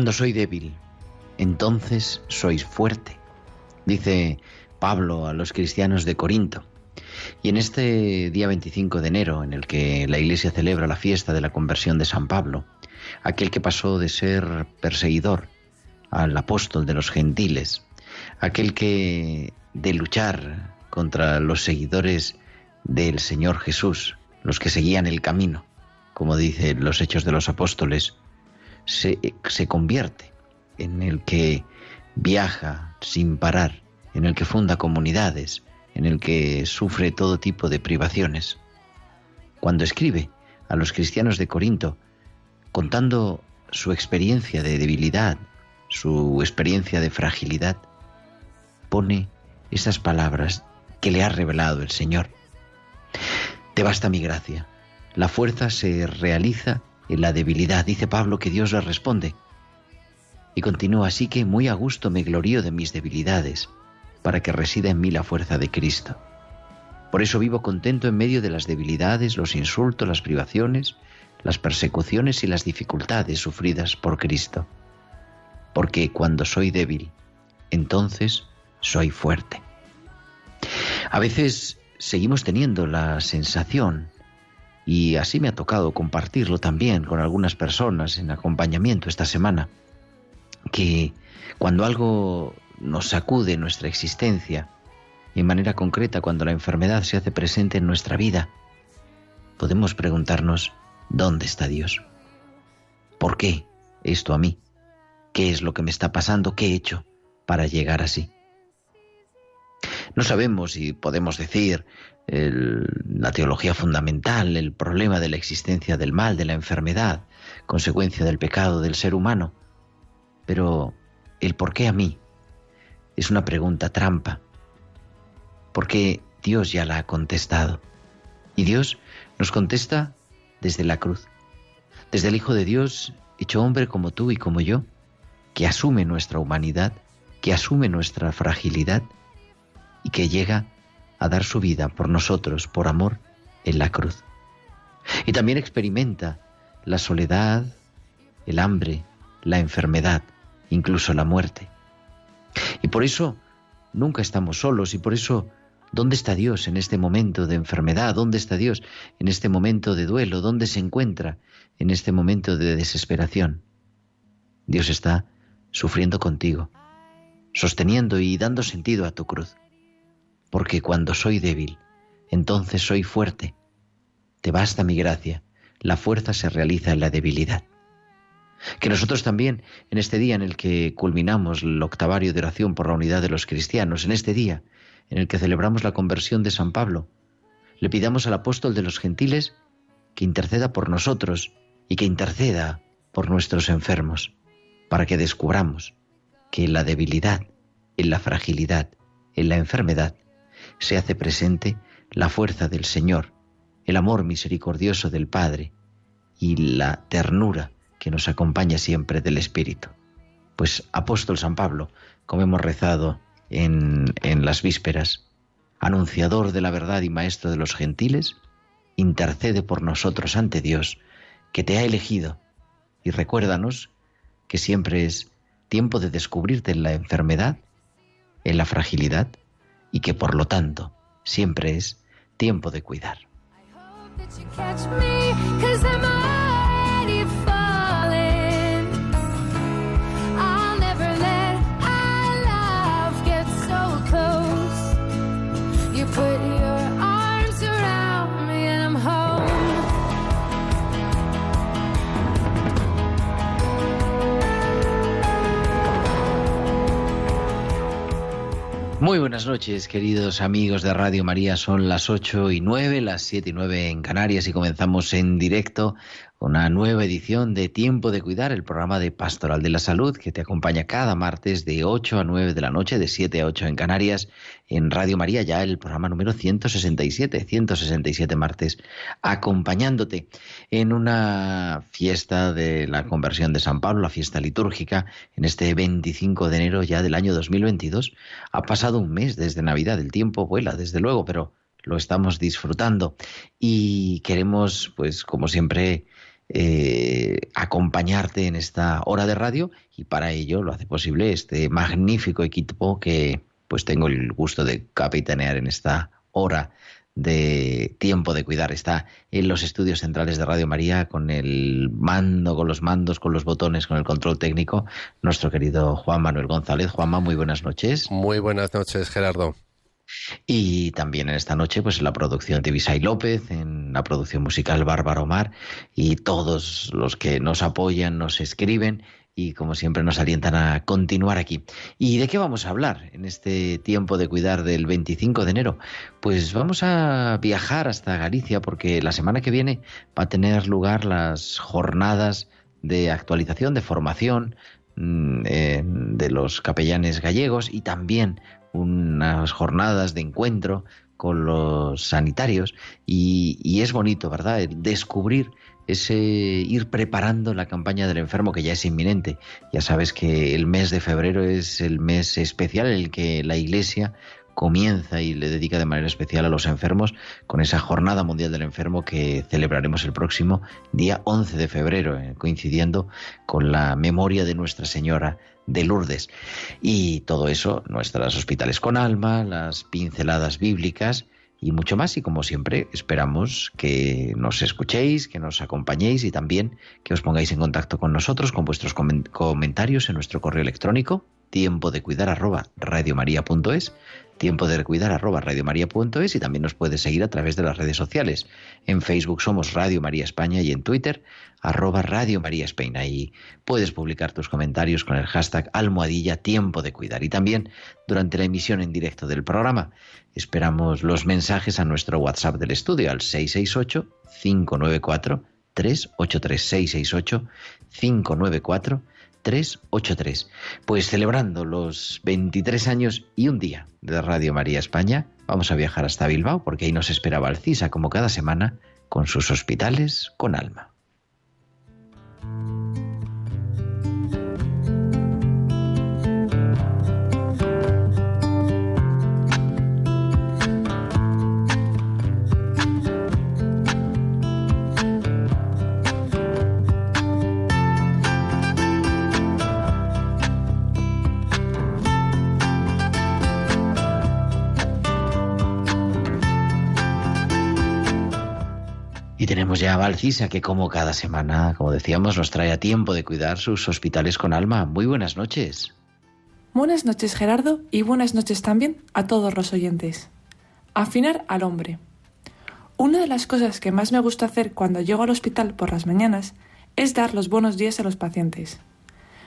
Cuando soy débil, entonces sois fuerte, dice Pablo a los cristianos de Corinto. Y en este día 25 de enero, en el que la Iglesia celebra la fiesta de la conversión de San Pablo, aquel que pasó de ser perseguidor al apóstol de los gentiles, aquel que de luchar contra los seguidores del Señor Jesús, los que seguían el camino, como dicen los hechos de los apóstoles, se, convierte en el que viaja sin parar, en el que funda comunidades, en el que sufre todo tipo de privaciones. Cuando escribe a los cristianos de Corinto, contando su experiencia de debilidad, su experiencia de fragilidad, pone esas palabras que le ha revelado el Señor. Te basta mi gracia. La fuerza se realiza en la debilidad. Dice Pablo que Dios le responde. Y continúa así que muy a gusto me glorío de mis debilidades, para que resida en mí la fuerza de Cristo. Por eso vivo contento en medio de las debilidades, los insultos, las privaciones, las persecuciones y las dificultades sufridas por Cristo. Porque cuando soy débil, entonces soy fuerte. A veces seguimos teniendo la sensación, y así me ha tocado compartirlo también con algunas personas en acompañamiento esta semana, que cuando algo nos sacude nuestra existencia, y en manera concreta cuando la enfermedad se hace presente en nuestra vida, podemos preguntarnos, ¿dónde está Dios? ¿Por qué esto a mí? ¿Qué es lo que me está pasando? ¿Qué he hecho para llegar así? No sabemos si podemos decir la teología fundamental, el problema de la existencia del mal, de la enfermedad, consecuencia del pecado del ser humano, pero el por qué a mí es una pregunta trampa, porque Dios ya la ha contestado. Y Dios nos contesta desde la cruz, desde el Hijo de Dios, hecho hombre como tú y como yo, que asume nuestra humanidad, que asume nuestra fragilidad y que llega a dar su vida por nosotros, por amor, en la cruz. Y también experimenta la soledad, el hambre, la enfermedad, incluso la muerte. Y por eso nunca estamos solos y por eso, ¿dónde está Dios en este momento de enfermedad? ¿Dónde está Dios en este momento de duelo? ¿Dónde se encuentra en este momento de desesperación? Dios está sufriendo contigo, sosteniendo y dando sentido a tu cruz. Porque cuando soy débil, entonces soy fuerte. Te basta mi gracia, la fuerza se realiza en la debilidad. Que nosotros también, en este día en el que culminamos el octavario de oración por la unidad de los cristianos, en este día en el que celebramos la conversión de San Pablo, le pidamos al apóstol de los gentiles que interceda por nosotros y que interceda por nuestros enfermos, para que descubramos que en la debilidad, en la fragilidad, en la enfermedad, se hace presente la fuerza del Señor, el amor misericordioso del Padre y la ternura que nos acompaña siempre del Espíritu. Pues apóstol San Pablo, como hemos rezado en, en las vísperas, anunciador de la verdad y maestro de los gentiles, intercede por nosotros ante Dios, que te ha elegido y recuérdanos que siempre es tiempo de descubrirte en la enfermedad, en la fragilidad y que por lo tanto siempre es tiempo de cuidar. Muy buenas noches, queridos amigos de Radio María. Son las ocho y nueve, las siete y nueve en Canarias y comenzamos en directo una nueva edición de Tiempo de Cuidar, el programa de Pastoral de la Salud que te acompaña cada martes de 8 a 9 de la noche, de 7 a 8 en Canarias, en Radio María, ya el programa número 167, 167 martes, acompañándote en una fiesta de la conversión de San Pablo, la fiesta litúrgica, en este 25 de enero ya del año 2022. Ha pasado un mes desde Navidad, el tiempo vuela, desde luego, pero lo estamos disfrutando y queremos, pues como siempre, eh, acompañarte en esta hora de radio y para ello lo hace posible este magnífico equipo que pues tengo el gusto de capitanear en esta hora de tiempo de cuidar. Está en los estudios centrales de Radio María con el mando, con los mandos, con los botones, con el control técnico, nuestro querido Juan Manuel González. Juanma, muy buenas noches. Muy buenas noches, Gerardo. Y también en esta noche, pues en la producción de Visay López, en la producción musical Bárbara Omar y todos los que nos apoyan, nos escriben y como siempre nos alientan a continuar aquí. ¿Y de qué vamos a hablar en este tiempo de cuidar del 25 de enero? Pues vamos a viajar hasta Galicia porque la semana que viene va a tener lugar las jornadas de actualización, de formación mm, de los capellanes gallegos y también unas jornadas de encuentro con los sanitarios y, es bonito, ¿verdad? Descubrir ese ir preparando la campaña del enfermo que ya es inminente. Ya sabes que el mes de febrero es el mes especial en el que la Iglesia comienza y le dedica de manera especial a los enfermos con esa Jornada Mundial del Enfermo que celebraremos el próximo día 11 de febrero, eh, coincidiendo con la memoria de Nuestra Señora de Lourdes. Y todo eso, nuestros hospitales con alma, las pinceladas bíblicas y mucho más. Y como siempre, esperamos que nos escuchéis, que nos acompañéis y también que os pongáis en contacto con nosotros con vuestros comentarios en nuestro correo electrónico tiempo de cuidar arroba radiomaria.es tiempo de cuidar arroba radiomaria.es y también nos puedes seguir a través de las redes sociales. En Facebook somos Radio María España y en Twitter arroba Radio María España. Ahí puedes publicar tus comentarios con el hashtag almohadilla tiempo de cuidar. Y también durante la emisión en directo del programa esperamos los mensajes a nuestro WhatsApp del estudio al 668 594 383 668 594 383. Pues celebrando los 23 años y un día de Radio María España, vamos a viajar hasta Bilbao porque ahí nos esperaba Alcisa como cada semana con sus hospitales con alma. A Valcisa, que como cada semana, como decíamos, nos trae a tiempo de cuidar sus hospitales con alma. Muy buenas noches. Buenas noches, Gerardo, y buenas noches también a todos los oyentes. Afinar al hombre. Una de las cosas que más me gusta hacer cuando llego al hospital por las mañanas es dar los buenos días a los pacientes.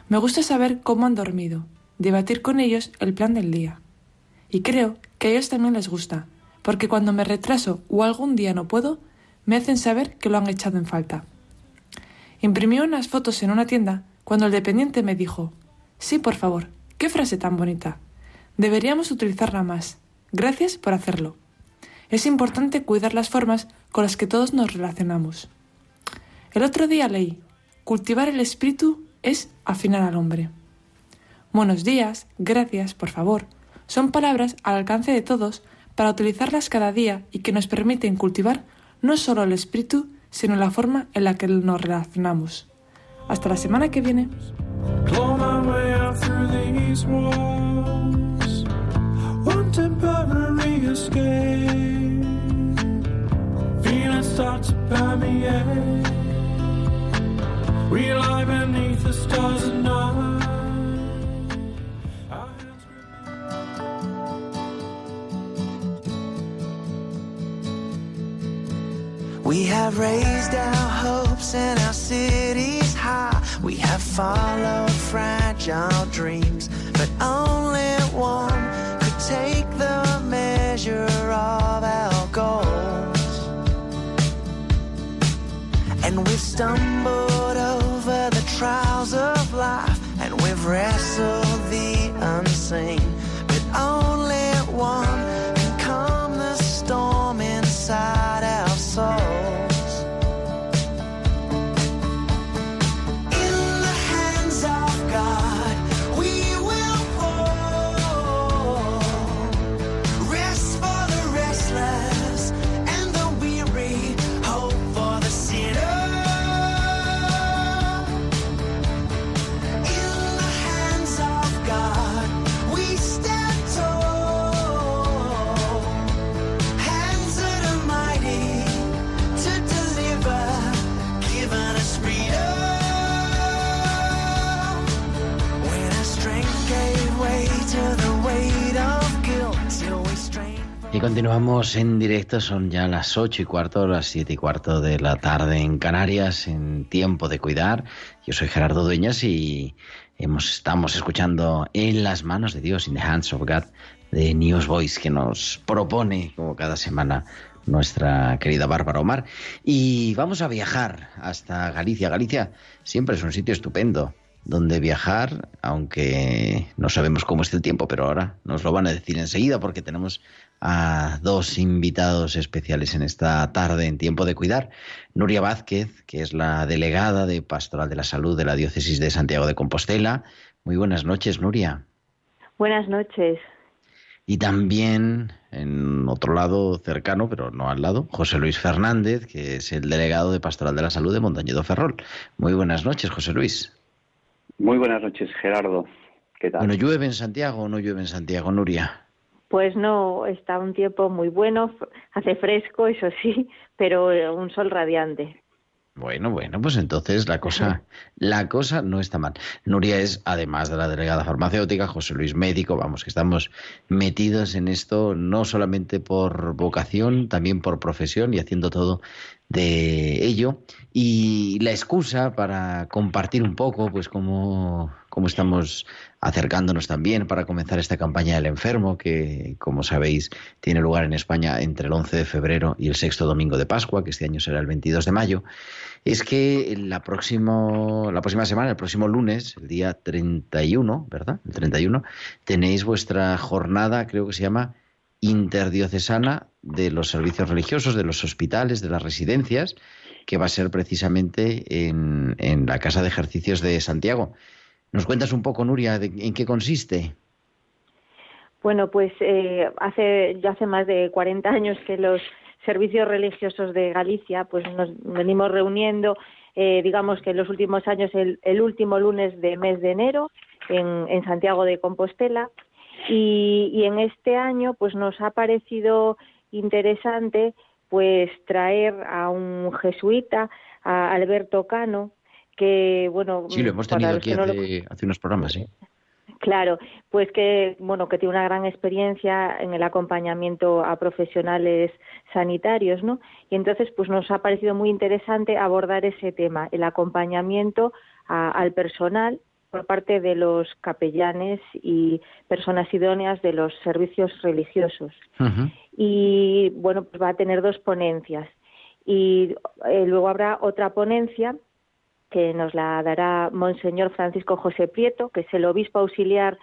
Me gusta saber cómo han dormido, debatir con ellos el plan del día. Y creo que a ellos también les gusta, porque cuando me retraso o algún día no puedo, me hacen saber que lo han echado en falta. Imprimí unas fotos en una tienda cuando el dependiente me dijo Sí, por favor, qué frase tan bonita. Deberíamos utilizarla más. Gracias por hacerlo. Es importante cuidar las formas con las que todos nos relacionamos. El otro día leí Cultivar el espíritu es afinar al hombre. Buenos días, gracias, por favor, son palabras al alcance de todos para utilizarlas cada día y que nos permiten cultivar no solo el espíritu, sino la forma en la que nos relacionamos. Hasta la semana que viene. We have raised our hopes and our cities high. We have followed fragile dreams, but only one could take the measure of our goals. And we've stumbled over the trials of life, and we've wrestled the unseen, but only one can calm the storm inside soul. Continuamos en directo, son ya las ocho y cuarto, las siete y cuarto de la tarde en Canarias, en tiempo de cuidar. Yo soy Gerardo Dueñas y hemos, estamos escuchando En las manos de Dios, In the Hands of God, de News Voice, que nos propone, como cada semana, nuestra querida Bárbara Omar. Y vamos a viajar hasta Galicia. Galicia siempre es un sitio estupendo donde viajar, aunque no sabemos cómo es el tiempo, pero ahora nos lo van a decir enseguida porque tenemos a dos invitados especiales en esta tarde en tiempo de cuidar. Nuria Vázquez, que es la delegada de Pastoral de la Salud de la Diócesis de Santiago de Compostela. Muy buenas noches, Nuria. Buenas noches. Y también, en otro lado cercano, pero no al lado, José Luis Fernández, que es el delegado de Pastoral de la Salud de Montañedo Ferrol. Muy buenas noches, José Luis. Muy buenas noches, Gerardo. ¿Qué tal? Bueno, ¿llueve en Santiago o no llueve en Santiago, Nuria? Pues no, está un tiempo muy bueno, hace fresco, eso sí, pero eh, un sol radiante. Bueno, bueno, pues entonces la cosa, la cosa no está mal. Nuria es, además de la delegada farmacéutica, José Luis médico, vamos, que estamos metidos en esto no solamente por vocación, también por profesión y haciendo todo de ello. Y la excusa para compartir un poco, pues cómo, cómo estamos acercándonos también para comenzar esta campaña del enfermo, que como sabéis tiene lugar en España entre el 11 de febrero y el sexto domingo de Pascua, que este año será el 22 de mayo, es que la, próximo, la próxima semana, el próximo lunes, el día 31, ¿verdad? El 31, tenéis vuestra jornada, creo que se llama interdiocesana de los servicios religiosos, de los hospitales, de las residencias, que va a ser precisamente en, en la Casa de Ejercicios de Santiago. ¿Nos cuentas un poco, Nuria, de- en qué consiste? Bueno, pues eh, hace ya hace más de 40 años que los servicios religiosos de Galicia, pues nos venimos reuniendo, eh, digamos que en los últimos años el, el último lunes de mes de enero en, Santiago de Compostela y, y en este año pues nos ha parecido interesante pues traer a un jesuita, a Alberto Cano, que bueno, Sí, lo hemos tenido aquí que no lo- hace, unos programas, sí. Claro, pues que bueno que tiene una gran experiencia en el acompañamiento a profesionales sanitarios, ¿no? Y entonces pues nos ha parecido muy interesante abordar ese tema, el acompañamiento a- al personal por parte de los capellanes y personas idóneas de los servicios religiosos y bueno, pues va a tener dos ponencias y eh, luego habrá otra ponencia que nos la dará Monseñor Francisco José Prieto, que es el obispo auxiliar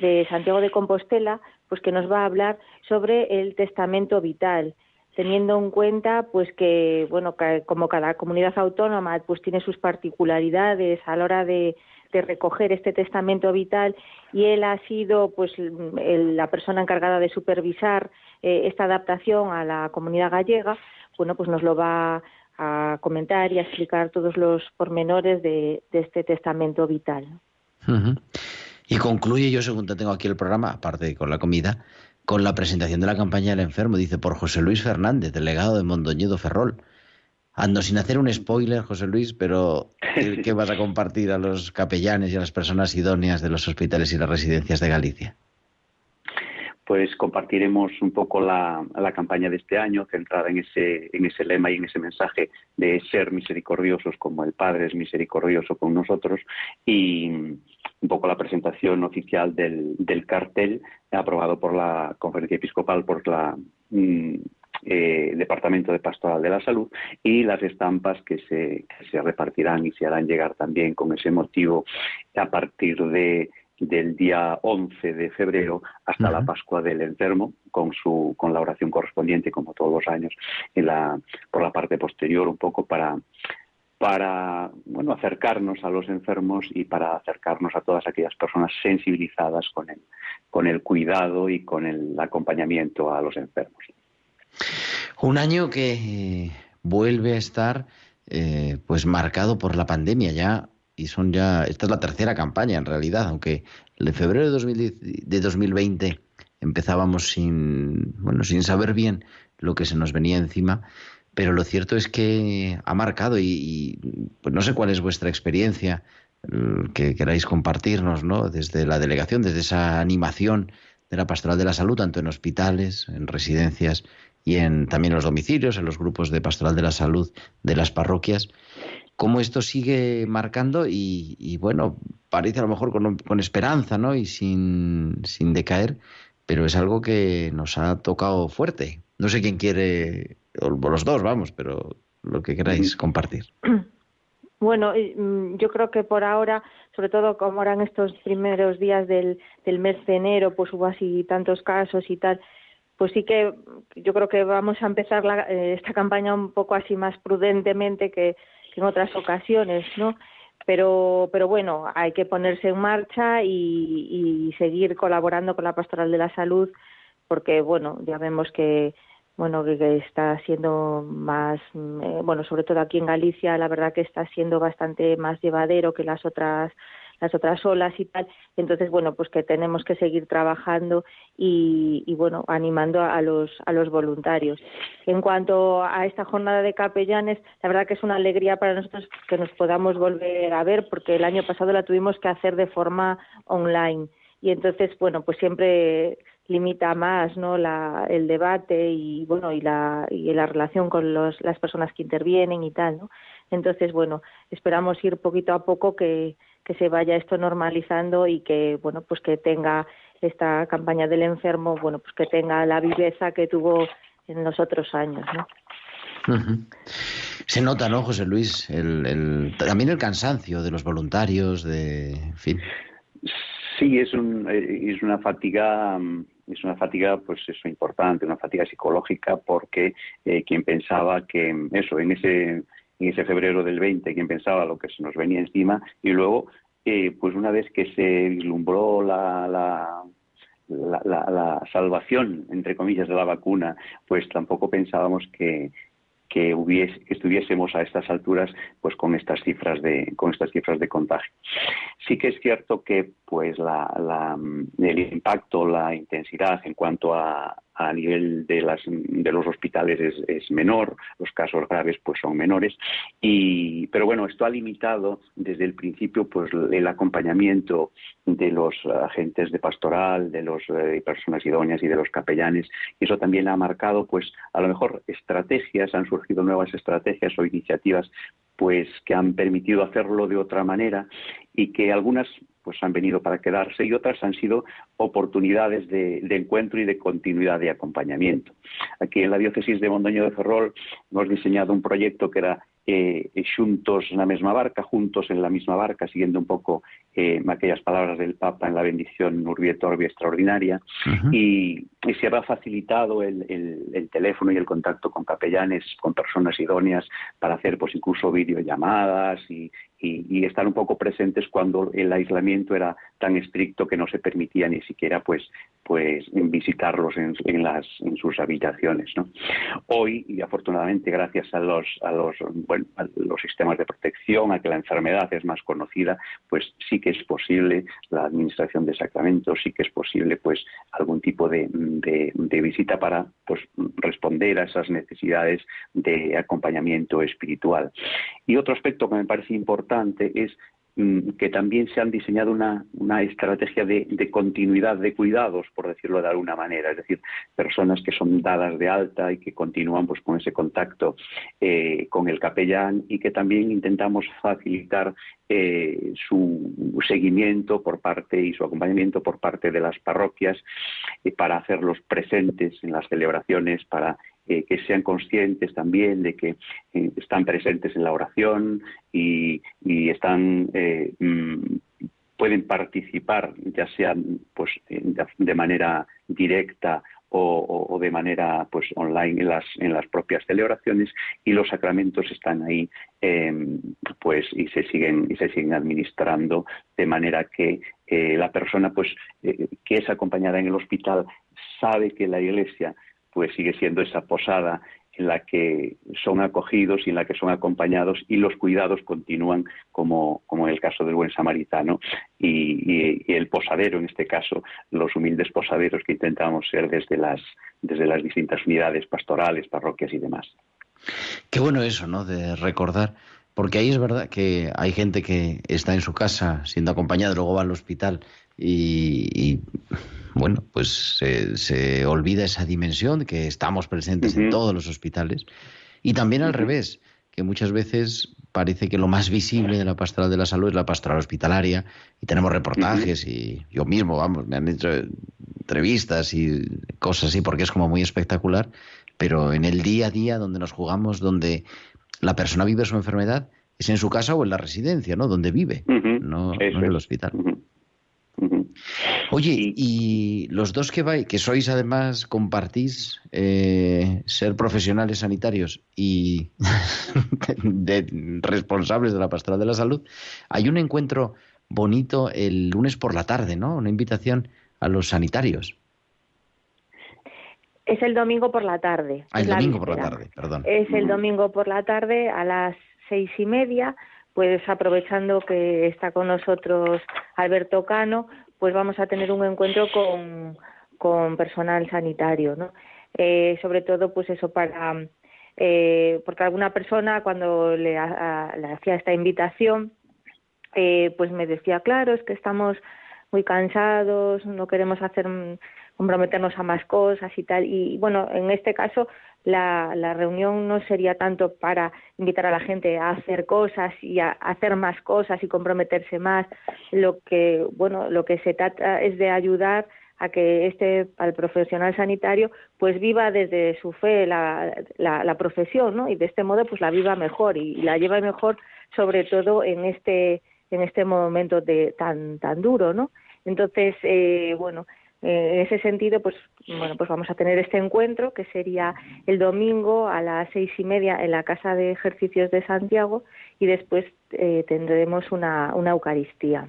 de Santiago de Compostela, pues que nos va a hablar sobre el testamento vital, teniendo en cuenta pues que bueno, como cada comunidad autónoma pues tiene sus particularidades a la hora de de recoger este testamento vital y él ha sido pues el- la persona encargada de supervisar eh, esta adaptación a la comunidad gallega bueno pues nos lo va a, comentar y a explicar todos los pormenores de, este testamento vital. Y concluye, yo según te tengo aquí el programa, aparte con la comida, con la presentación de la campaña del enfermo, dice por José Luis Fernández, delegado de Mondoñedo Ferrol. Ando sin hacer un spoiler, José Luis, pero ¿qué, qué vas a compartir a los capellanes y a las personas idóneas de los hospitales y las residencias de Galicia? Pues compartiremos un poco la, campaña de este año, centrada en ese, en ese lema y en ese mensaje de ser misericordiosos como el Padre es misericordioso con nosotros y un poco la presentación oficial del, del cartel aprobado por la Conferencia Episcopal, por la mm, eh, Departamento de Pastoral de la Salud y las estampas que se, que se repartirán y se harán llegar también con ese motivo a partir de del día 11 de febrero hasta la. Pascua del Enfermo, con su con la oración correspondiente, como todos los años, en la, por la parte posterior, un poco para para bueno acercarnos a los enfermos y para acercarnos a todas aquellas personas sensibilizadas con el con el cuidado y con el acompañamiento a los enfermos. Un año que eh, vuelve a estar eh, pues marcado por la pandemia ya y son ya esta es la tercera campaña en realidad, aunque en febrero de, 2010 de 2020 empezábamos sin bueno sin saber bien lo que se nos venía encima, pero lo cierto es que ha marcado y, y, pues no sé cuál es vuestra experiencia eh, que queráis compartirnos, ¿no? Desde la delegación, desde esa animación de la pastoral de la salud, tanto en hospitales, en residencias y en también en los domicilios, en los grupos de pastoral de la salud de las parroquias, cómo esto sigue marcando y, y bueno, parece a lo mejor con, esperanza, ¿no? Y sin, sin decaer, pero es algo que nos ha tocado fuerte. No sé quién quiere, o los dos, vamos, pero lo que queráis compartir. Bueno, mm, yo creo que por ahora, sobre todo como eran estos primeros días del, del mes de enero, pues hubo así tantos casos y tal, pues sí que yo creo que vamos a empezar la- eh, esta campaña un poco así más prudentemente que, en otras ocasiones, ¿no? Pero, pero bueno, hay que ponerse en marcha y, y seguir colaborando con la Pastoral de la Salud, porque bueno, ya vemos que bueno que, que está siendo más mm, eh, bueno sobre todo aquí en Galicia la verdad que está siendo bastante más llevadero que las otras las otras olas y tal. Entonces bueno pues que tenemos que seguir trabajando y, y bueno animando a los a los voluntarios. En cuanto a esta jornada de capellanes la verdad que es una alegría para nosotros que nos podamos volver a ver porque el año pasado la tuvimos que hacer de forma online. Y entonces bueno pues siempre limita más no la, el debate y bueno y la y la relación con los, las personas que intervienen y tal no entonces bueno esperamos ir poquito a poco que, que se vaya esto normalizando y que bueno pues que tenga esta campaña del enfermo bueno pues que tenga la viveza que tuvo en los otros años no. Se nota, ¿no, José Luis? El, el- también el cansancio de los voluntarios, de, en fin. Sí, es, un, eh, es una fatiga, es una fatiga, pues eso importante, una fatiga psicológica, porque eh, quien pensaba que eso, en ese, en ese febrero del 20, quien pensaba lo que se nos venía encima, y luego, eh, pues una vez que se vislumbró la, la, la, la- la salvación, entre comillas, de la vacuna, pues tampoco pensábamos que, que, hubiese, estuviésemos a estas alturas pues con estas cifras de con estas cifras de contagio. Sí que es cierto que pues la, el impacto la intensidad en cuanto a, a nivel de las de los hospitales es, es menor los casos graves pues son menores. Y pero bueno esto ha limitado desde el principio pues el acompañamiento de los agentes de pastoral de los eh, personas idóneas y de los capellanes. Y eso también ha marcado pues a lo mejor estrategias han surgido nuevas estrategias o iniciativas pues que han permitido hacerlo de otra manera y que algunas pues han venido para quedarse y otras han sido oportunidades de, de, encuentro y de continuidad de acompañamiento. Aquí en la diócesis de Mondoño de Ferrol hemos diseñado un proyecto que era eh, juntos en la misma barca, juntos en la misma barca, siguiendo un poco eh, aquellas palabras del Papa en la bendición Urbi et Orbi extraordinaria, uh -huh. y, y, se ha facilitado el, el, el, teléfono y el contacto con capellanes, con personas idóneas para hacer pues incluso videollamadas y, y, y estar un poco presentes cuando el aislamiento era tan estricto que no se permitía ni siquiera pues pues visitarlos en, en las en sus habitaciones ¿no? hoy y afortunadamente gracias a los a los bueno a los sistemas de protección a que la enfermedad es más conocida pues sí que es posible la administración de sacramentos sí que es posible pues algún tipo de, de, de visita para pues responder a esas necesidades de acompañamiento espiritual y otro aspecto que me parece importante es mm, que también se han diseñado una, una estrategia de, continuidad de cuidados, por decirlo de alguna manera, es decir, personas que son dadas de alta y que continúan pues, con ese contacto eh, con el capellán y que también intentamos facilitar eh, su seguimiento por parte y su acompañamiento por parte de las parroquias eh, para hacerlos presentes en las celebraciones, para que sean conscientes también de que eh, están presentes en la oración y, están eh, mm, pueden participar ya sea pues de manera directa o, de manera pues online en las en las propias celebraciones y los sacramentos están ahí eh, pues y se siguen y se siguen administrando de manera que eh, la persona pues que es acompañada en el hospital sabe que la iglesia pues sigue siendo esa posada en la que son acogidos y en la que son acompañados y los cuidados continúan como, como en el caso del buen samaritano y, el posadero en este caso los humildes posaderos que intentamos ser desde las desde las distintas unidades pastorales parroquias y demás. Qué bueno eso no de recordar porque ahí es verdad que hay gente que está en su casa siendo acompañada luego va al hospital y, y bueno, pues se, se, olvida esa dimensión que estamos presentes uh -huh. en todos los hospitales. Y también al uh -huh. revés, que muchas veces parece que lo más visible de la pastoral de la salud es la pastoral hospitalaria y tenemos reportajes uh -huh. y yo mismo, vamos, me han hecho entrevistas y cosas así porque es como muy espectacular, pero en el día a día donde nos jugamos, donde la persona vive su enfermedad, es en su casa o en la residencia, ¿no? Donde vive, no, no en el hospital. Oye, y los dos que vais, que sois además, compartís eh, ser profesionales sanitarios y de, responsables de la pastoral de la salud, hay un encuentro bonito el lunes por la tarde, ¿no? Una invitación a los sanitarios. Es el domingo por la tarde. Ah, el domingo por la tarde, perdón. Es el domingo por la tarde a las seis y media pues aprovechando que está con nosotros Alberto Cano, pues vamos a tener un encuentro con, con personal sanitario, ¿no? Eh, sobre todo, pues eso para, eh, porque alguna persona cuando le, le hacía esta invitación, eh, pues me decía, claro, es que estamos muy cansados, no queremos hacer comprometernos a más cosas y tal. Y bueno, en este caso la, la reunión no sería tanto para invitar a la gente a hacer cosas y a hacer más cosas y comprometerse más. Lo que, bueno, lo que se trata es de ayudar a que este al profesional sanitario pues viva desde su fe la, la, la profesión ¿no? y de este modo pues la viva mejor y, la lleva mejor sobre todo en este en este momento de tan tan duro no entonces eh, bueno en ese sentido, pues bueno, pues vamos a tener este encuentro que sería el domingo a las seis y media en la Casa de Ejercicios de Santiago y después eh, tendremos una, una Eucaristía.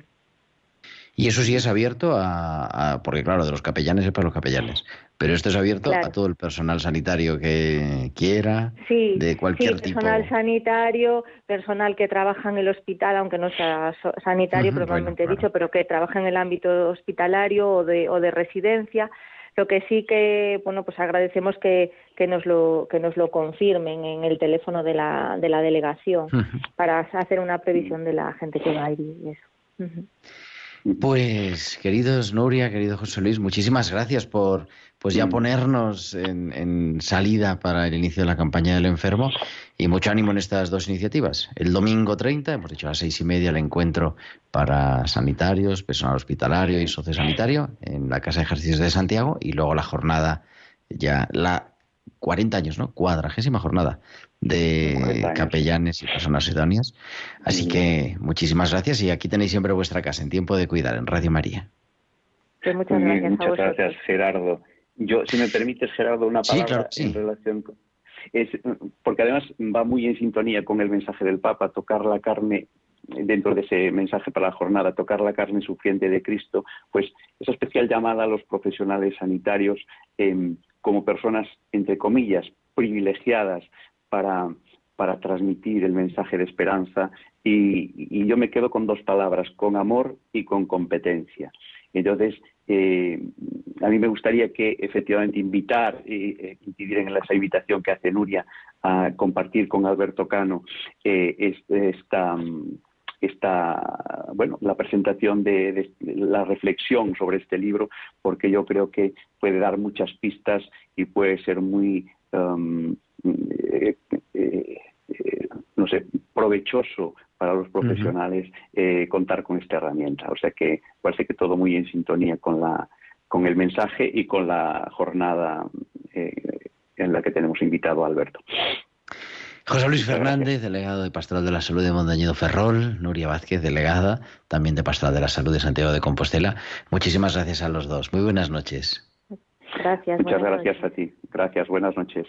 Y eso sí es abierto a, a, porque claro, de los capellanes es para los capellanes, pero esto es abierto claro. a todo el personal sanitario que quiera, sí, de cualquier sí, personal tipo. sanitario, personal que trabaja en el hospital, aunque no sea sanitario uh -huh, propiamente bueno, dicho, claro. pero que trabaja en el ámbito hospitalario o de, o de residencia. Lo que sí que, bueno, pues agradecemos que, que, nos lo, que nos lo confirmen en el teléfono de la, de la delegación uh -huh. para hacer una previsión de la gente que va a ir y eso. Uh -huh. Pues, queridos Nuria, querido José Luis, muchísimas gracias por pues ya ponernos en, en, salida para el inicio de la campaña del enfermo y mucho ánimo en estas dos iniciativas. El domingo 30, hemos dicho a las seis y media, el encuentro para sanitarios, personal hospitalario y sociosanitario en la Casa de Ejercicios de Santiago y luego la jornada, ya la 40 años, ¿no? Cuadragésima jornada de capellanes y personas idóneas. Así que muchísimas gracias y aquí tenéis siempre vuestra casa en tiempo de cuidar en Radio María. Pues muchas gracias. Muchas gracias, Gerardo. Yo, si me permites, Gerardo, una palabra sí, claro, sí. en relación con... Es, porque además va muy en sintonía con el mensaje del Papa, tocar la carne dentro de ese mensaje para la jornada, tocar la carne sufriente de Cristo, pues esa especial llamada a los profesionales sanitarios em, como personas, entre comillas, privilegiadas para, para transmitir el mensaje de esperanza y, yo me quedo con dos palabras, con amor y con competencia. Entonces, eh, a mí me gustaría que efectivamente invitar, eh, incidir en esa invitación que hace Nuria a compartir con Alberto Cano eh, esta, esta, bueno, la presentación de, la reflexión sobre este libro, porque yo creo que puede dar muchas pistas y puede ser muy, um, eh, eh, no sé, provechoso para los profesionales eh, contar con esta herramienta. O sea que parece que todo muy en sintonía con la con el mensaje y con la jornada en la que tenemos invitado a Alberto. José Luis Fernández, delegado de Pastoral de la Salud de Montañedo Ferrol, Nuria Vázquez, delegada también de Pastoral de la Salud de Santiago de Compostela. Muchísimas gracias a los dos. Muy buenas noches. Gracias. Muchas gracias a ti. Gracias. Buenas noches.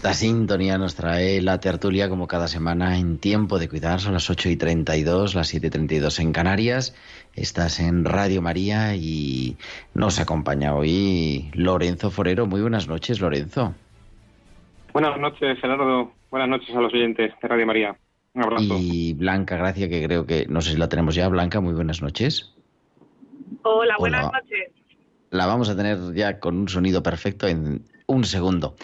Esta sintonía nos trae la tertulia como cada semana en tiempo de cuidar. Son las 8 y 32, las 7 y 32 en Canarias. Estás en Radio María y nos acompaña hoy Lorenzo Forero. Muy buenas noches, Lorenzo. Buenas noches, Gerardo. Buenas noches a los oyentes de Radio María. Un abrazo. Y Blanca Gracia, que creo que, no sé si la tenemos ya. Blanca, muy buenas noches. Hola, buenas noches. La vamos a tener ya con un sonido perfecto en un segundo.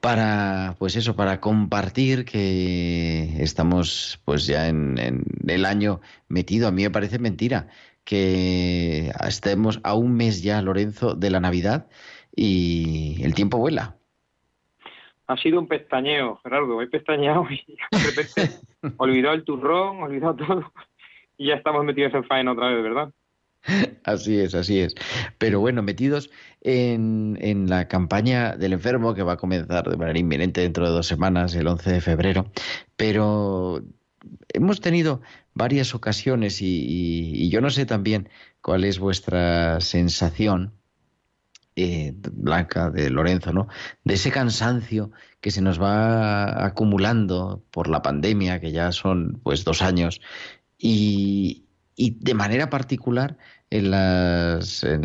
Para pues eso para compartir que estamos pues ya en, el año metido. A mí me parece mentira que estemos a un mes ya Lorenzo de la Navidad y el tiempo vuela. Ha sido un pestañeo Gerardo he pestañeado y de repente olvidado el turrón olvidado todo y ya estamos metidos en faena otra vez verdad Así es, así es. Pero bueno, metidos en, en, la campaña del enfermo que va a comenzar de manera inminente dentro de dos semanas, el 11 de febrero. Pero hemos tenido varias ocasiones y, yo no sé también cuál es vuestra sensación eh, Blanca, de Lorenzo, ¿no? De ese cansancio que se nos va acumulando por la pandemia, que ya son pues dos años, y, de manera particular en las, en,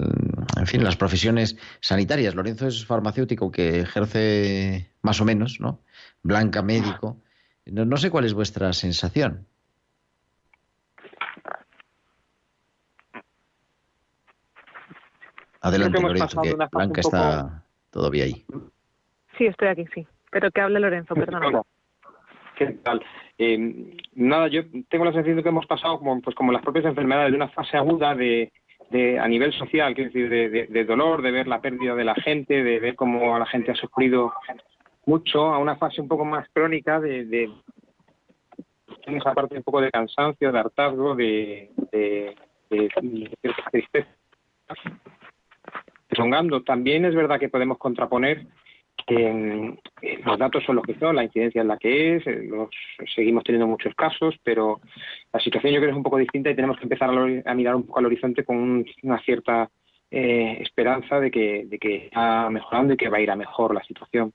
fin, las profesiones sanitarias. Lorenzo es farmacéutico que ejerce más o menos, ¿no? Blanca médico. no sé cuál es vuestra sensación. Adelante, Lorenzo, que Blanca está todavía ahí. Sí, estoy aquí, sí. Pero que hable Lorenzo, perdón. ¿Qué tal? Eh, nada, yo tengo la sensación de que hemos pasado como, pues como las propias enfermedades de una fase aguda de, de a nivel social, quiero decir, de, de, dolor, de ver la pérdida de la gente, de ver cómo la gente ha sufrido mucho, a una fase un poco más crónica de, de esa parte un poco de cansancio, de hartazgo, de, de, de tristeza. También es verdad que podemos contraponer que los datos son los que son, la incidencia es la que es, eh, seguimos teniendo muchos casos, pero la situación yo creo que es un poco distinta y tenemos que empezar a, mirar un poco al horizonte con una cierta eh, esperanza de que, de que está mejorando y que va a ir a mejor la situación.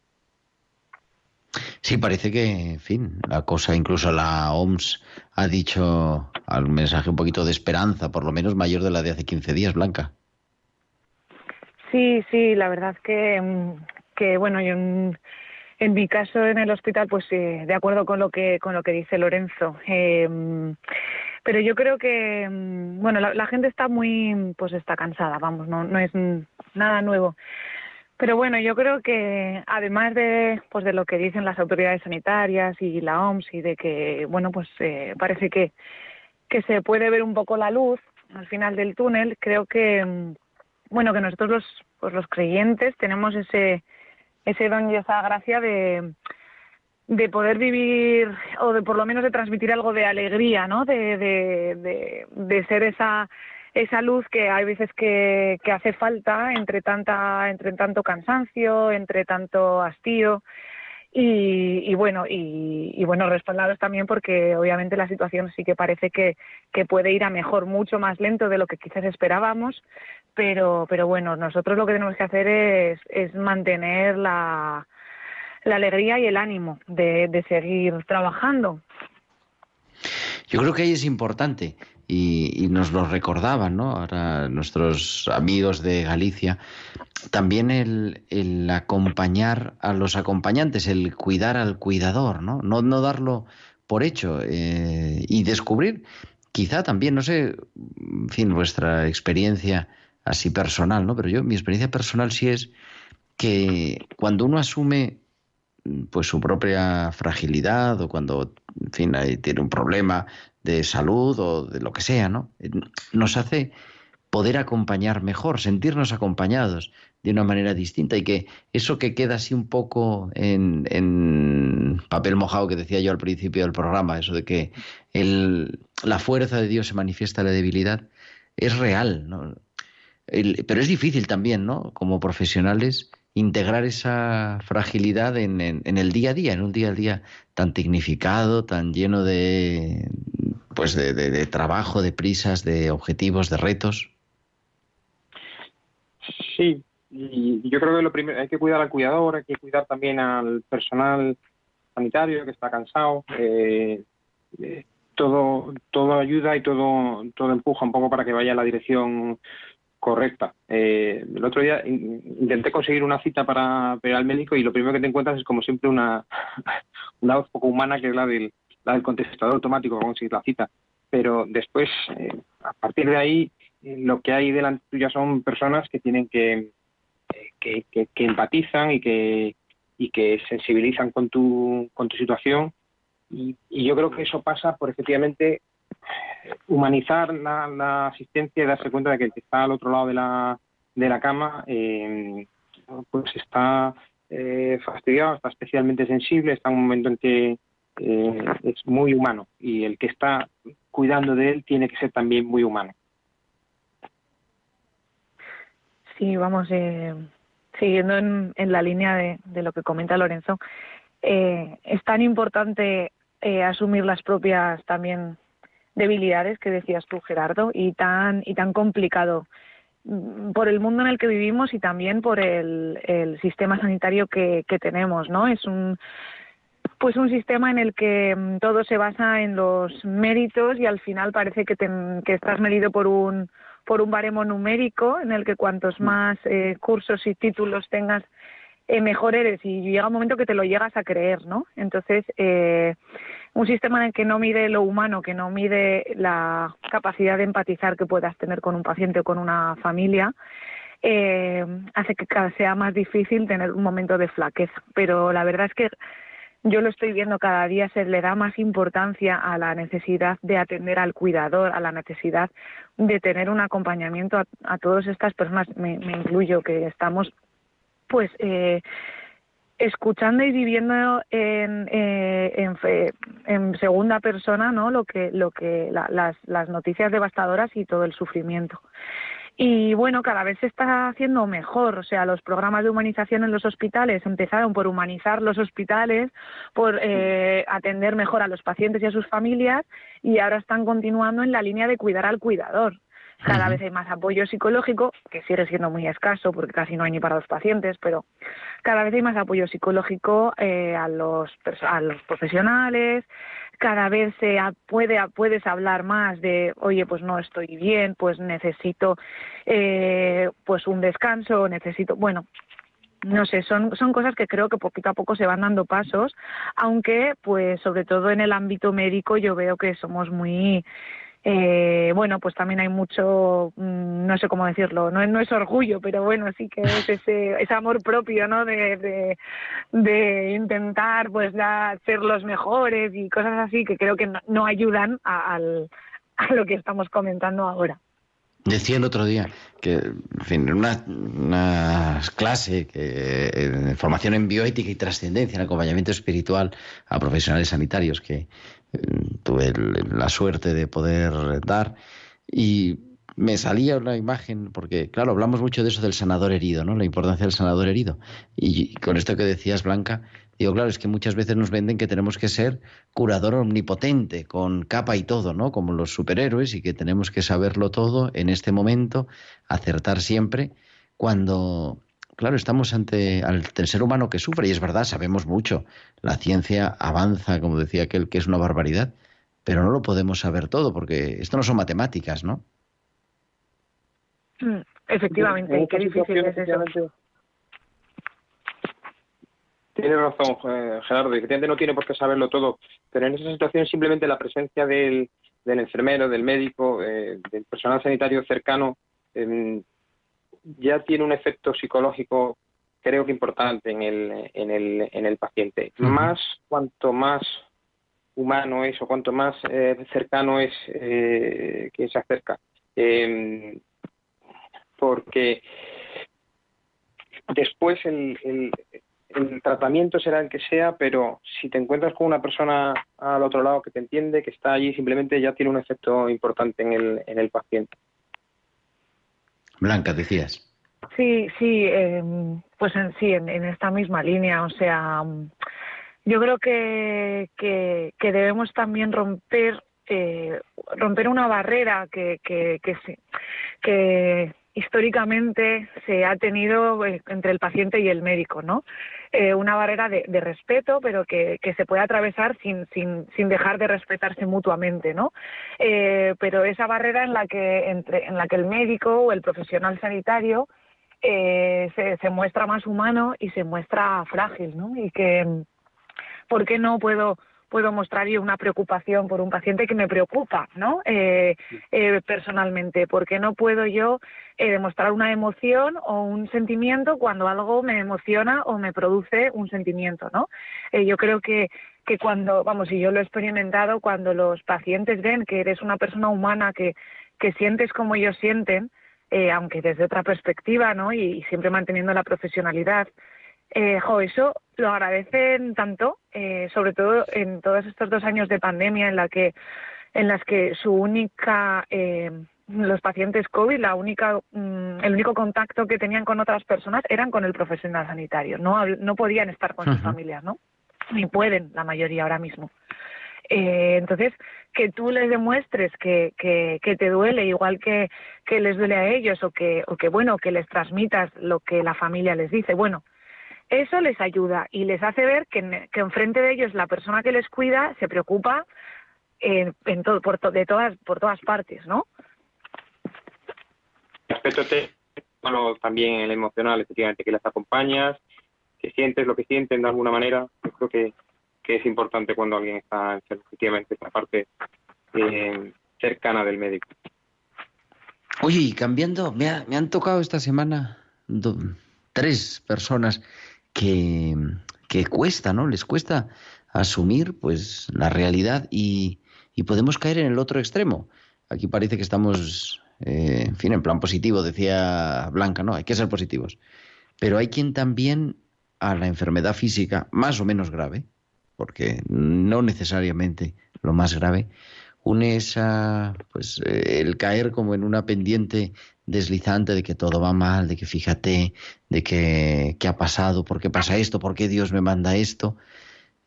Sí, parece que, en fin, la cosa, incluso la OMS ha dicho algún mensaje un poquito de esperanza, por lo menos mayor de la de hace 15 días, Blanca. Sí, sí, la verdad que, mm, que bueno, yo en, mi caso en el hospital, pues eh, de acuerdo con lo que con lo que dice Lorenzo. Eh, pero yo creo que, mm, bueno, la, gente está muy, pues está cansada, vamos, no, no es nada nuevo. Pero bueno, yo creo que además de, pues de lo que dicen las autoridades sanitarias y la OMS y de que, bueno, pues eh, parece que, que se puede ver un poco la luz al final del túnel, creo que mm, bueno, que nosotros los, pues los creyentes tenemos ese, ese don y esa gracia de, de poder vivir o de por lo menos de transmitir algo de alegría, ¿no? De, de, de, ser esa esa luz que hay veces que, que hace falta entre tanta entre tanto cansancio, entre tanto hastío y, bueno y, bueno respaldados también porque obviamente la situación sí que parece que, que puede ir a mejor mucho más lento de lo que quizás esperábamos pero pero bueno nosotros lo que tenemos que hacer es, es mantener la, la alegría y el ánimo de, de seguir trabajando. Yo creo que ahí es importante y, nos lo recordaban, ¿no? Ahora nuestros amigos de Galicia, también el, acompañar a los acompañantes, el cuidar al cuidador, ¿no? No, no darlo por hecho eh, y descubrir, quizá también, no sé, en fin, vuestra experiencia así personal, ¿no? Pero yo, mi experiencia personal sí es que cuando uno asume pues su propia fragilidad o cuando, en fin, tiene un problema de salud o de lo que sea, ¿no? Eh, nos hace poder acompañar mejor, sentirnos acompañados de una manera distinta y que eso que queda así un poco en, en papel mojado que decía yo al principio del programa, eso de que la fuerza de Dios se manifiesta en la debilidad, es real, ¿no? pero es difícil también, ¿no? Como profesionales, integrar esa fragilidad en, en, el día a día, en un día a día tan dignificado, tan lleno de, pues de, trabajo, de prisas, de objetivos, de retos. Sí, y yo creo que lo primero hay que cuidar al cuidador, hay que cuidar también al personal sanitario que está cansado. Eh, eh, todo, todo ayuda y todo, todo empuja un poco para que vaya en la dirección correcta. Eh, el otro día intenté conseguir una cita para ver al médico y lo primero que te encuentras es como siempre una, una voz poco humana que es la del, la del contestador automático para conseguir la cita. Pero después, eh, a partir de ahí, eh, lo que hay delante tuya son personas que tienen que, que, que, empatizan y que, y que sensibilizan con tu, con tu situación. Y, y yo creo que eso pasa por efectivamente humanizar la, asistencia y darse cuenta de que el que está al otro lado de la, de la cama eh, pues está eh, fastidiado, está especialmente sensible, está en un momento en que eh, es muy humano y el que está cuidando de él tiene que ser también muy humano. Sí, vamos, siguiendo en, en, la línea de, lo que comenta Lorenzo, es tan importante asumir las propias también debilidades que decías tú, Gerardo, y tan, y tan complicado mm, por el mundo en el que vivimos y también por el, el sistema sanitario que tenemos, ¿no? Es un pues un sistema en el que mm, todo se basa en los méritos y al final parece que, te, que estás medido por un por un baremo numérico en el que cuantos más eh, cursos y títulos tengas eh, mejor eres y llega un momento que te lo llegas a creer, ¿no? Entonces, eh, un sistema en el que no mide lo humano, que no mide la capacidad de empatizar que puedas tener con un paciente o con una familia, eh, hace que sea más difícil tener un momento de flaqueza. Pero la verdad es que yo lo estoy viendo cada día, se le da más importancia a la necesidad de atender al cuidador, a la necesidad de tener un acompañamiento a, todas estas personas, me, me, incluyo, que estamos pues eh, escuchando y viviendo en, eh, en, segunda persona no lo que lo que la, las, las noticias devastadoras y todo el sufrimiento y bueno, cada vez se está haciendo mejor. O sea, los programas de humanización en los hospitales empezaron por humanizar los hospitales, por eh, atender mejor a los pacientes y a sus familias, y ahora están continuando en la línea de cuidar al cuidador. Cada vez hay más apoyo psicológico, que sigue siendo muy escaso porque casi no hay ni para los pacientes, pero cada vez hay más apoyo psicológico eh, a, los, a los profesionales, cada vez se puede, puedes hablar más de, oye, pues no estoy bien, pues necesito eh, pues un descanso, necesito, bueno, no sé, son, son cosas que creo que poquito a poco se van dando pasos, aunque pues sobre todo en el ámbito médico yo veo que somos muy eh, bueno, pues también hay mucho, mm, no sé cómo decirlo, no, es orgullo, pero bueno, sí que es ese, ese amor propio, ¿no? De, de, intentar, pues, ser los mejores y cosas así que creo que no, no ayudan a, al, a lo que estamos comentando ahora. Decía el otro día que, en fin, una, una clase que, en formación en bioética y trascendencia, en acompañamiento espiritual a profesionales sanitarios que tuve la suerte de poder dar y me salía una imagen, porque claro, hablamos mucho de eso del sanador herido, ¿no? La importancia del sanador herido. Y con esto que decías, Blanca, digo, claro, es que muchas veces nos venden que tenemos que ser curador omnipotente, con capa y todo, ¿no? Como los superhéroes y que tenemos que saberlo todo en este momento, acertar siempre, cuando claro, estamos ante el ser humano que sufre, y es verdad, sabemos mucho. La ciencia avanza, como decía aquel, que es una barbaridad, pero no lo podemos saber todo, porque esto no son matemáticas, ¿no? Mm, efectivamente, qué difícil es eso. Tiene razón, Gerardo, efectivamente no tiene por qué saberlo todo, pero en esa situación simplemente la presencia del, del enfermero, del médico, eh, del personal sanitario cercano, eh, ya tiene un efecto psicológico creo que importante en el, en el, en el paciente. Más cuanto más humano es o cuanto más eh, cercano es eh, que se acerca. Eh, porque después el, el, el, tratamiento será el que sea, pero si te encuentras con una persona al otro lado que te entiende, que está allí, simplemente ya tiene un efecto importante en el, en el paciente. Blanca, decías. Sí, sí, eh, pues en sí, en, esta misma línea. O sea, yo creo que, que, debemos también romper eh, romper una barrera que, que, que, que históricamente se ha tenido eh, entre el paciente y el médico, ¿no? Eh, una barrera de, respeto, pero que, que, se puede atravesar sin, sin, sin dejar de respetarse mutuamente, ¿no? Eh, pero esa barrera en la que entre, en la que el médico o el profesional sanitario eh, se, se muestra más humano y se muestra frágil, ¿no? Y que, ¿por qué no puedo puedo mostrar yo una preocupación por un paciente que me preocupa, ¿no? Eh, eh, personalmente, porque no puedo yo eh, demostrar una emoción o un sentimiento cuando algo me emociona o me produce un sentimiento, ¿no? Eh, yo creo que que cuando, vamos, y yo lo he experimentado, cuando los pacientes ven que eres una persona humana, que, que sientes como ellos sienten, eh, aunque desde otra perspectiva, ¿no? Y, y siempre manteniendo la profesionalidad, eh, jo, eso lo agradecen tanto, eh, sobre todo en todos estos dos años de pandemia en la que en las que su única eh, los pacientes COVID, la única, mm, el único contacto que tenían con otras personas eran con el profesional sanitario. No, no podían estar con uh -huh. sus familias, ¿no? Ni pueden la mayoría ahora mismo. Eh, entonces, que tú les demuestres que, que, que te duele igual que, que les duele a ellos o que, o que, bueno, que les transmitas lo que la familia les dice. Bueno, eso les ayuda y les hace ver que, en- que enfrente de ellos la persona que les cuida se preocupa en, en todo, por, to- de todas, por todas partes, ¿no? aspecto bueno, también el emocional, efectivamente, que las acompañas, que sientes lo que sienten de alguna manera. Yo creo que, que es importante cuando alguien está enfermo, efectivamente, esta parte eh, cercana del médico. Oye, y cambiando, me, ha- me han tocado esta semana do- tres personas que, que cuesta, ¿no? Les cuesta asumir pues la realidad y, podemos caer en el otro extremo. Aquí parece que estamos, eh, en fin, en plan positivo, decía Blanca, ¿no? Hay que ser positivos. Pero hay quien también a la enfermedad física más o menos grave, porque no necesariamente lo más grave, une esa, pues, eh, el caer como en una pendiente deslizante de que todo va mal, de que fíjate, de que qué ha pasado, por qué pasa esto, por qué Dios me manda esto.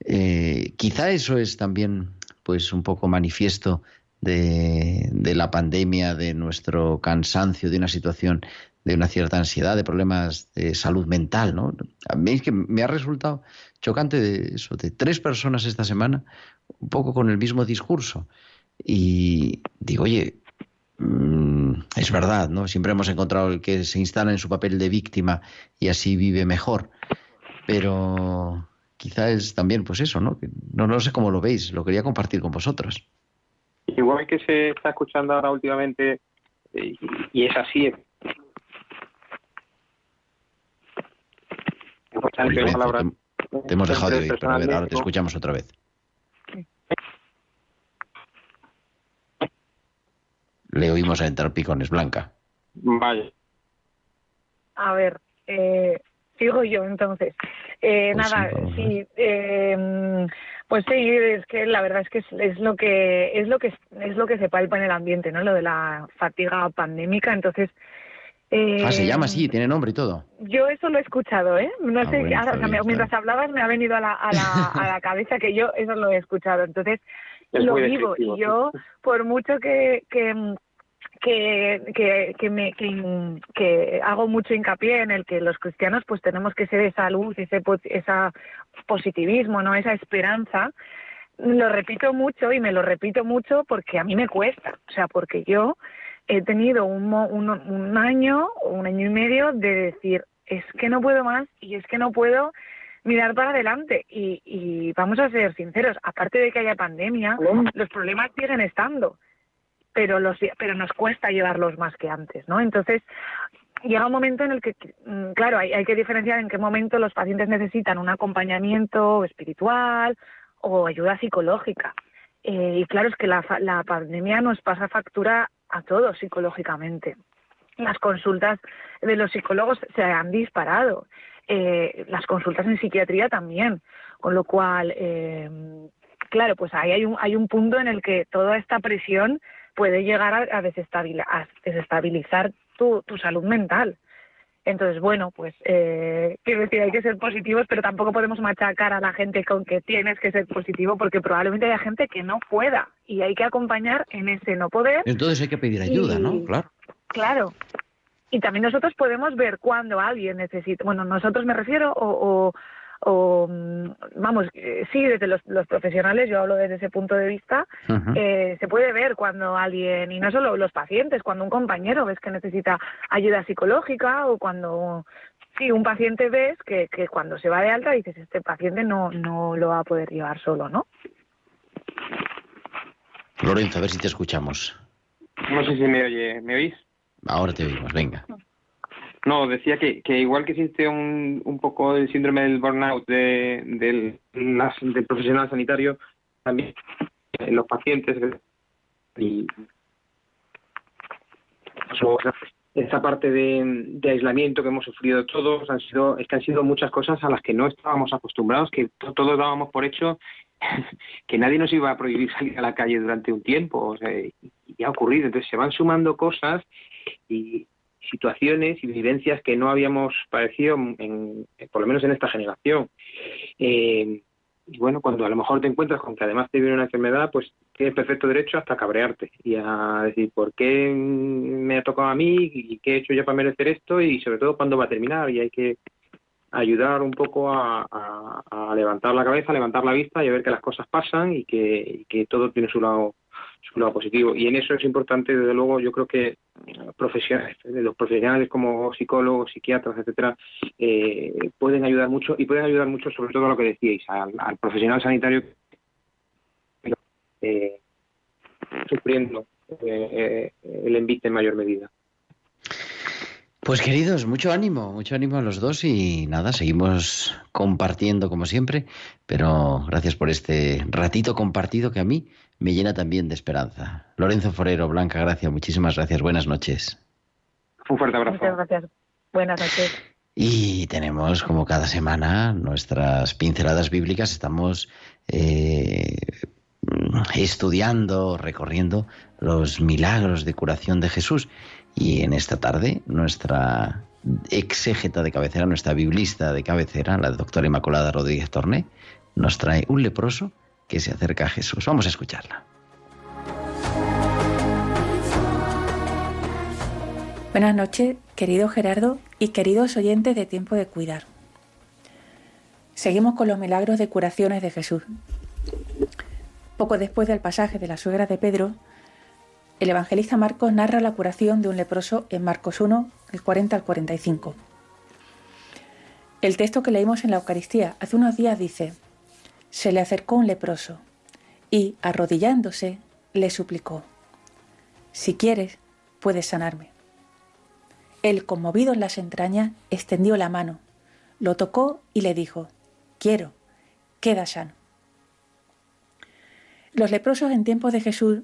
Eh, quizá eso es también, pues, un poco manifiesto de, la pandemia, de nuestro cansancio, de una situación de una cierta ansiedad, de problemas de salud mental, ¿no? A mí es que me ha resultado chocante de eso, de tres personas esta semana, un poco con el mismo discurso. Y digo, oye, mm, es verdad, ¿no? Siempre hemos encontrado el que se instala en su papel de víctima y así vive mejor. Pero quizá es también, pues eso, ¿no? No, no sé cómo lo veis, lo quería compartir con vosotros. Igual que se está escuchando ahora últimamente, eh, y es así, importante Lorenzo, palabras te, te hemos dejado de oír, pero ahora te escuchamos otra vez. Le oímos a entrar picones, Blanca. Vaya. A ver, eh, sigo yo entonces. Eh, Pues nada, sí, eh, pues sí, es que la verdad es que es, es lo que es lo que es lo que se palpa en el ambiente, ¿no? Lo de la fatiga pandémica, entonces. eh, Ah, se llama así, tiene nombre y todo. Yo eso lo he escuchado, ¿eh? No Ah, sé, bueno, ahora, está o sea, mientras hablabas me ha venido a la, a la, a la cabeza que yo eso lo he escuchado. Entonces, Es lo vivo. Y yo, por mucho que, que, que, que, que me, que, que hago mucho hincapié en el que los cristianos pues tenemos que ser esa luz, ese, esa positivismo, ¿no? Esa esperanza, lo repito mucho y me lo repito mucho porque a mí me cuesta. O sea, porque yo he tenido un, un, un año o un año y medio de decir, es que no puedo más y es que no puedo mirar para adelante. Y, y vamos a ser sinceros, aparte de que haya pandemia, los problemas siguen estando, pero, los, pero nos cuesta llevarlos más que antes, ¿no? Entonces, llega un momento en el que, mm, claro, hay, hay que diferenciar en qué momento los pacientes necesitan un acompañamiento espiritual o ayuda psicológica. Eh, y claro, es que la, la pandemia nos pasa factura a todos psicológicamente. Las consultas de los psicólogos se han disparado, eh, las consultas en psiquiatría también, con lo cual, eh, claro, pues ahí hay un, hay un punto en el que toda esta presión puede llegar a, a desestabil- a desestabilizar tu, tu salud mental. Entonces, bueno, pues eh, quiero decir, hay que ser positivos, pero tampoco podemos machacar a la gente con que tienes que ser positivo, porque probablemente haya gente que no pueda y hay que acompañar en ese no poder. Entonces hay que pedir ayuda, ¿no? Claro. Claro. Y también nosotros podemos ver cuando alguien necesita, bueno, nosotros me refiero, o, o, o, mm, vamos, eh, sí, desde los, los profesionales, yo hablo desde ese punto de vista, eh, se puede ver cuando alguien, y no solo los pacientes, cuando un compañero ves que necesita ayuda psicológica o cuando, sí, un paciente ves que, que cuando se va de alta dices, este paciente no, no lo va a poder llevar solo, ¿no? Lorenzo, a ver si te escuchamos. No sé si me oye, ¿me oís? Ahora te oímos, venga. No, decía que, que igual que existe un, un poco el síndrome del burnout de, del, del profesional sanitario, también en los pacientes y esa parte de, aislamiento que hemos sufrido todos han sido es que han sido muchas cosas a las que no estábamos acostumbrados que to- todos dábamos por hecho que nadie nos iba a prohibir salir a la calle durante un tiempo o sea, y ha ocurrido entonces se van sumando cosas y situaciones y vivencias que no habíamos padecido por lo menos en esta generación. Eh, y bueno, cuando a lo mejor te encuentras con que además te viene una enfermedad, pues tienes perfecto derecho hasta cabrearte y a decir por qué me ha tocado a mí y qué he hecho yo para merecer esto y sobre todo cuándo va a terminar y hay que ayudar un poco a, levantar la cabeza, a levantar la vista y a ver que las cosas pasan y que todo tiene su lado positivo. Y en eso es importante desde luego yo creo que profesionales los profesionales como psicólogos psiquiatras etcétera eh, pueden ayudar mucho y pueden ayudar mucho sobre todo a lo que decíais al, al profesional sanitario eh, sufriendo eh, eh, el envite en mayor medida. Pues queridos, mucho ánimo, mucho ánimo a los dos y nada, seguimos compartiendo como siempre, pero gracias por este ratito compartido que a mí me llena también de esperanza. Lorenzo Forero, Blanca Gracia, muchísimas gracias, buenas noches. un fuerte abrazo Muchas gracias. Buenas noches. Y tenemos como cada semana nuestras pinceladas bíblicas, estamos eh, estudiando, recorriendo los milagros de curación de Jesús. Y en esta tarde nuestra exégeta de cabecera, nuestra biblista de cabecera, la doctora Inmaculada Rodríguez Torné, nos trae un leproso que se acerca a Jesús. Vamos a escucharla. Buenas noches, querido Gerardo y queridos oyentes de Tiempo de Cuidar. Seguimos con los milagros de curaciones de Jesús. Poco después del pasaje de la suegra de Pedro, el evangelista Marcos narra la curación de un leproso en Marcos 1, el 40 al 45. El texto que leímos en la Eucaristía hace unos días dice, se le acercó un leproso y, arrodillándose, le suplicó, si quieres, puedes sanarme. Él, conmovido en las entrañas, extendió la mano, lo tocó y le dijo, quiero, queda sano. Los leprosos en tiempos de Jesús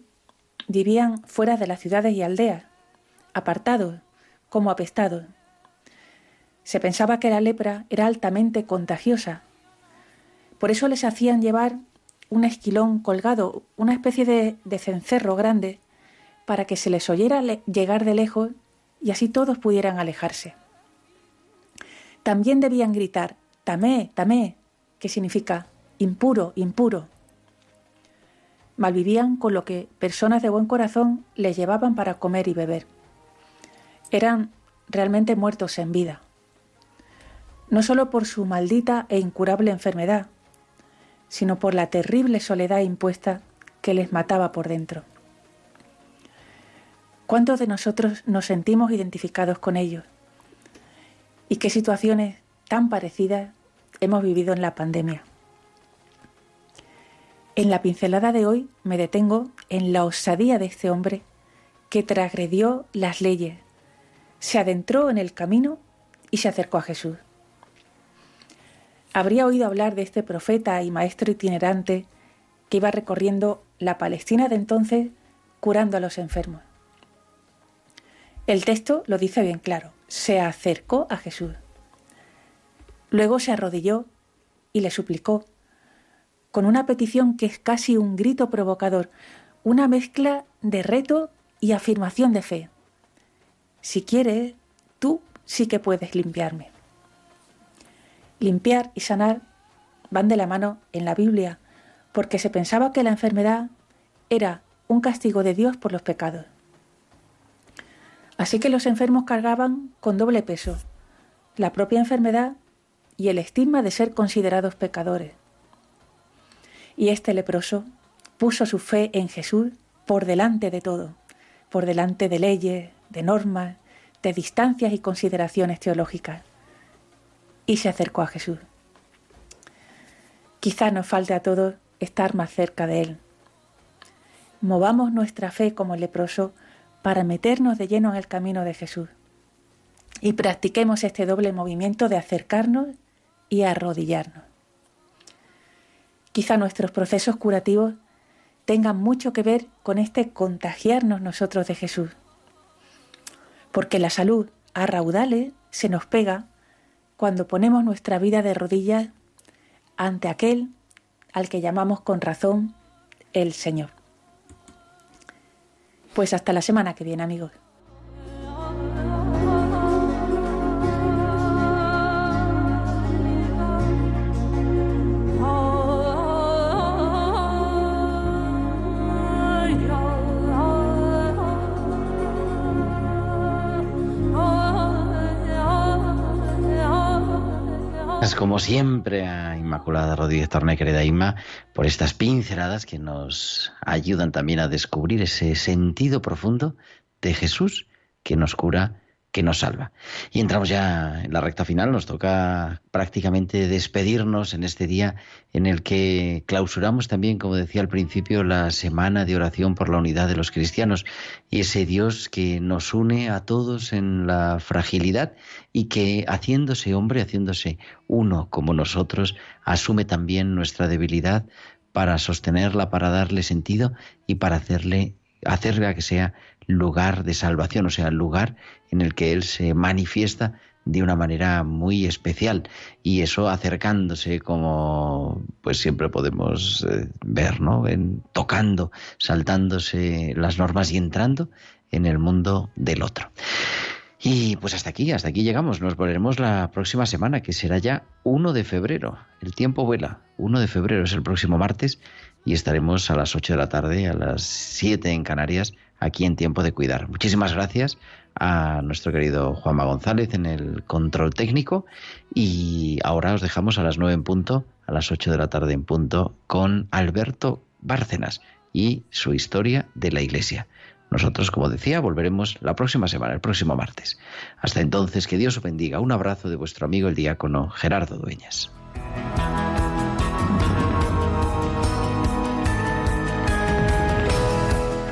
vivían fuera de las ciudades y aldeas, apartados, como apestados. Se pensaba que la lepra era altamente contagiosa. Por eso les hacían llevar un esquilón colgado, una especie de, cencerro grande, para que se les oyera le- llegar de lejos y así todos pudieran alejarse. También debían gritar, tamé, tamé, que significa impuro, impuro. Malvivían con lo que personas de buen corazón les llevaban para comer y beber. Eran realmente muertos en vida. No solo por su maldita e incurable enfermedad, sino por la terrible soledad impuesta que les mataba por dentro. ¿Cuántos de nosotros nos sentimos identificados con ellos? ¿Y qué situaciones tan parecidas hemos vivido en la pandemia? En la pincelada de hoy me detengo en la osadía de este hombre que transgredió las leyes, se adentró en el camino y se acercó a Jesús. Habría oído hablar de este profeta y maestro itinerante que iba recorriendo la Palestina de entonces curando a los enfermos. El texto lo dice bien claro, se acercó a Jesús. Luego se arrodilló y le suplicó, con una petición que es casi un grito provocador, una mezcla de reto y afirmación de fe. Si quieres, tú sí que puedes limpiarme. Limpiar y sanar van de la mano en la Biblia, porque se pensaba que la enfermedad era un castigo de Dios por los pecados. Así que los enfermos cargaban con doble peso, la propia enfermedad y el estigma de ser considerados pecadores. Y este leproso puso su fe en Jesús por delante de todo, por delante de leyes, de normas, de distancias y consideraciones teológicas, y se acercó a Jesús. Quizá nos falte a todos estar más cerca de Él. Movamos nuestra fe como el leproso para meternos de lleno en el camino de Jesús y practiquemos este doble movimiento de acercarnos y arrodillarnos. Quizá nuestros procesos curativos tengan mucho que ver con este contagiarnos nosotros de Jesús, porque la salud a raudales se nos pega cuando ponemos nuestra vida de rodillas ante aquel al que llamamos con razón el Señor. Pues hasta la semana que viene, amigos. Como siempre, a Inmaculada Rodríguez Torné, querida Inma, por estas pinceladas que nos ayudan también a descubrir ese sentido profundo de Jesús que nos cura que nos salva. Y entramos ya en la recta final, nos toca prácticamente despedirnos en este día en el que clausuramos también, como decía al principio, la semana de oración por la unidad de los cristianos y ese Dios que nos une a todos en la fragilidad y que haciéndose hombre, haciéndose uno como nosotros, asume también nuestra debilidad para sostenerla, para darle sentido y para hacerle hacerle que sea lugar de salvación, o sea, lugar en el que Él se manifiesta de una manera muy especial y eso acercándose como pues siempre podemos eh, ver, ¿no? En, tocando, saltándose las normas y entrando en el mundo del otro. Y pues hasta aquí, hasta aquí llegamos. Nos volveremos la próxima semana, que será ya 1 de febrero. El tiempo vuela. 1 de febrero es el próximo martes y estaremos a las 8 de la tarde, a las 7 en Canarias, aquí en Tiempo de Cuidar. Muchísimas gracias a nuestro querido Juanma González en el control técnico y ahora os dejamos a las 9 en punto, a las 8 de la tarde en punto, con Alberto Bárcenas y su historia de la Iglesia. Nosotros, como decía, volveremos la próxima semana, el próximo martes. Hasta entonces, que Dios os bendiga. Un abrazo de vuestro amigo el diácono Gerardo Dueñas.